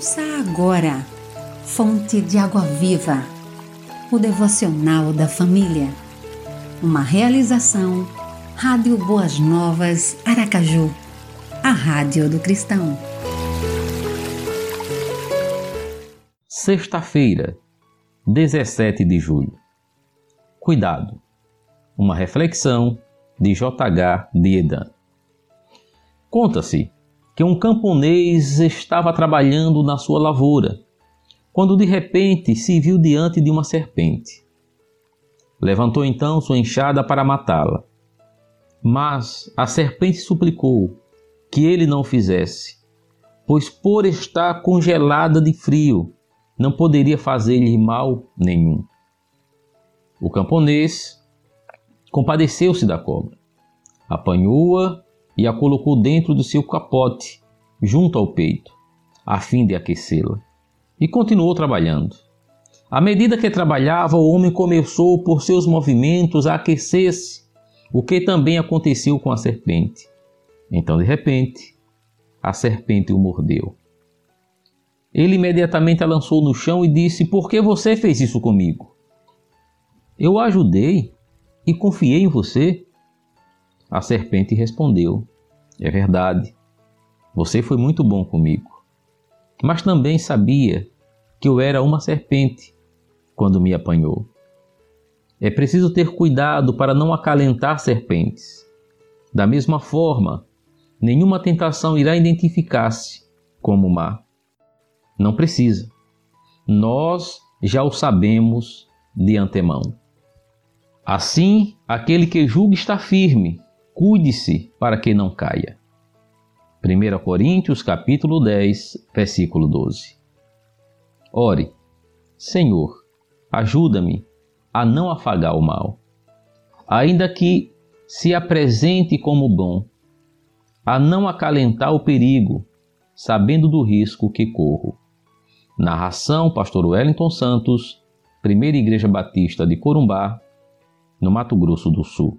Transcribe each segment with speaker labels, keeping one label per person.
Speaker 1: Ouça agora, Fonte de Água Viva, o devocional da família. Uma realização, Rádio Boas Novas, Aracaju, a Rádio do Cristão.
Speaker 2: Sexta-feira, 17 de julho. Cuidado. Uma reflexão de J.H. Diedan. Conta-se que um camponês estava trabalhando na sua lavoura, quando de repente se viu diante de uma serpente. Levantou então sua enxada para matá-la. Mas a serpente suplicou que ele não o fizesse, pois por estar congelada de frio, não poderia fazer-lhe mal nenhum. O camponês compadeceu-se da cobra, apanhou-a e a colocou dentro do seu capote, junto ao peito, a fim de aquecê-la. E continuou trabalhando. À medida que trabalhava, o homem começou por seus movimentos a aquecer-se, o que também aconteceu com a serpente. Então, de repente, a serpente o mordeu. Ele imediatamente a lançou no chão e disse: Por que você fez isso comigo? Eu a ajudei e confiei em você. A serpente respondeu: É verdade, você foi muito bom comigo. Mas também sabia que eu era uma serpente quando me apanhou. É preciso ter cuidado para não acalentar serpentes. Da mesma forma, nenhuma tentação irá identificar-se como má. Não precisa. Nós já o sabemos de antemão. Assim, aquele que julga está firme, cuide-se para que não caia. 1 Coríntios capítulo 10, versículo 12. Ore, Senhor, ajuda-me a não afagar o mal, ainda que se apresente como bom, a não acalentar o perigo, sabendo do risco que corro. Narração Pastor Wellington Santos, Primeira Igreja Batista de Corumbá, no Mato Grosso do Sul.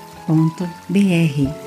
Speaker 1: www.radiocultura.com.br